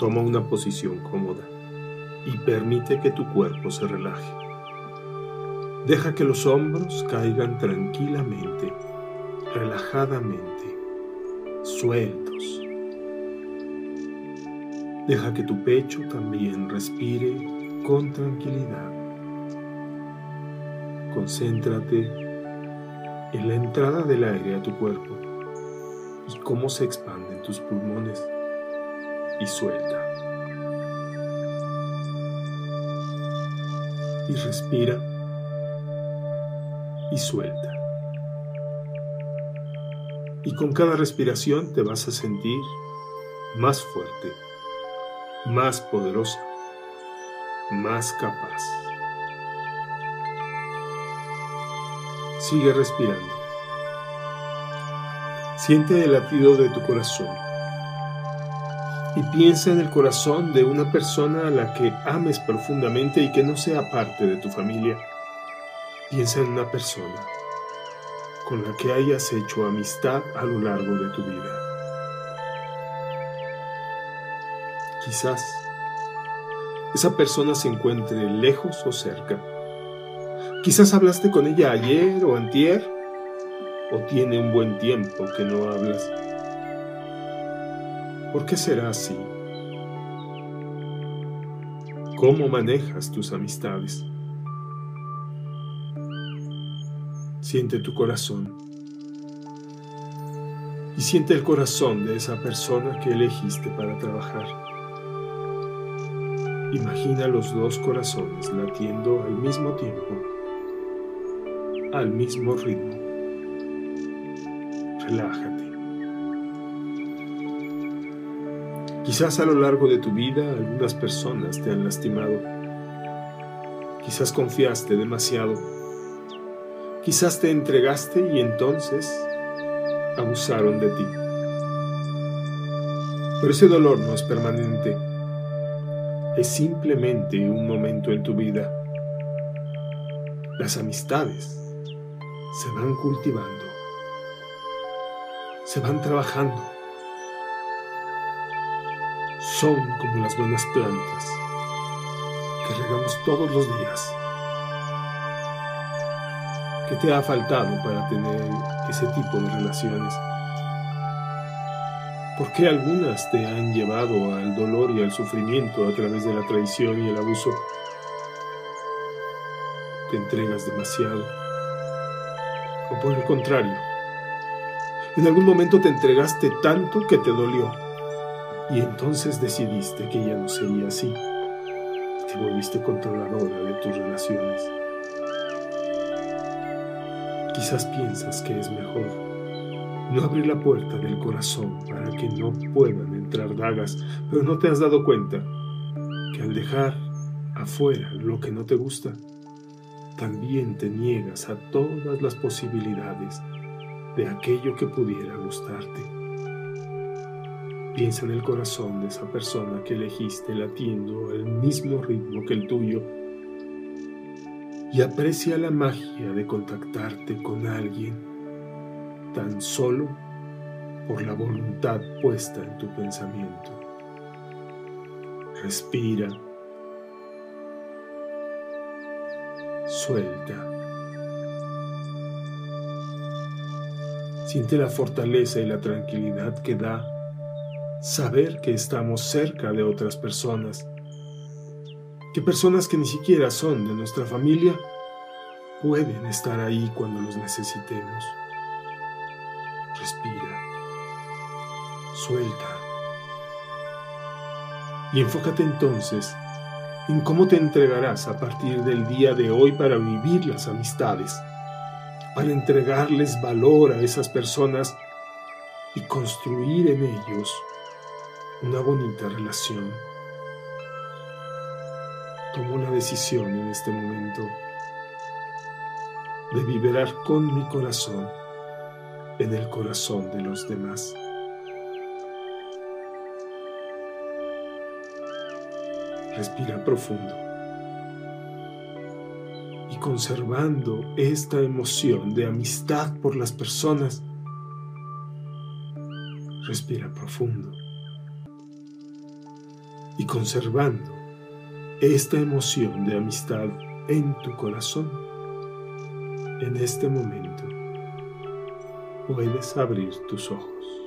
Toma una posición cómoda y permite que tu cuerpo se relaje. Deja que los hombros caigan tranquilamente, relajadamente, sueltos. Deja que tu pecho también respire con tranquilidad. Concéntrate en la entrada del aire a tu cuerpo y cómo se expanden tus pulmones y suelta. Y respira y suelta. Y con cada respiración te vas a sentir más fuerte, más poderosa, más capaz. Sigue respirando. Siente el latido de tu corazón y piensa en el corazón de una persona a la que ames profundamente y que no sea parte de tu familia. Piensa en una persona con la que hayas hecho amistad a lo largo de tu vida. Quizás esa persona se encuentre lejos o cerca. Quizás hablaste con ella ayer o antier o tiene un buen tiempo que no hablas. ¿Por qué será así? ¿Cómo manejas tus amistades? Siente tu corazón y siente el corazón de esa persona que elegiste para trabajar. Imagina los dos corazones latiendo al mismo tiempo, al mismo ritmo. Relájate. Quizás a lo largo de tu vida algunas personas te han lastimado. Quizás confiaste demasiado. Quizás te entregaste y entonces abusaron de ti. Pero ese dolor no es permanente. Es simplemente un momento en tu vida. Las amistades se van cultivando. Se van trabajando son como las buenas plantas que regamos todos los días. ¿Qué te ha faltado para tener ese tipo de relaciones? ¿Por qué algunas te han llevado al dolor y al sufrimiento a través de la traición y el abuso? ¿Te entregas demasiado? ¿O por el contrario? En algún momento te entregaste tanto que te dolió y entonces decidiste que ya no sería así. Te volviste controladora de tus relaciones. Quizás piensas que es mejor no abrir la puerta del corazón para que no puedan entrar dagas, pero no te has dado cuenta que al dejar afuera lo que no te gusta, también te niegas a todas las posibilidades de aquello que pudiera gustarte. Piensa en el corazón de esa persona que elegiste latiendo al mismo ritmo que el tuyo y aprecia la magia de contactarte con alguien tan solo por la voluntad puesta en tu pensamiento. Respira. Suelta. Siente la fortaleza y la tranquilidad que da saber que estamos cerca de otras personas, que personas que ni siquiera son de nuestra familia pueden estar ahí cuando los necesitemos. Respira, suelta y enfócate entonces en cómo te entregarás a partir del día de hoy para vivir las amistades, para entregarles valor a esas personas y construir en ellos una bonita relación. Tomo la decisión en este momento de vibrar con mi corazón en el corazón de los demás. Respira profundo y conservando esta emoción de amistad por las personas, respira profundo. Y conservando esta emoción de amistad en tu corazón, en este momento puedes abrir tus ojos.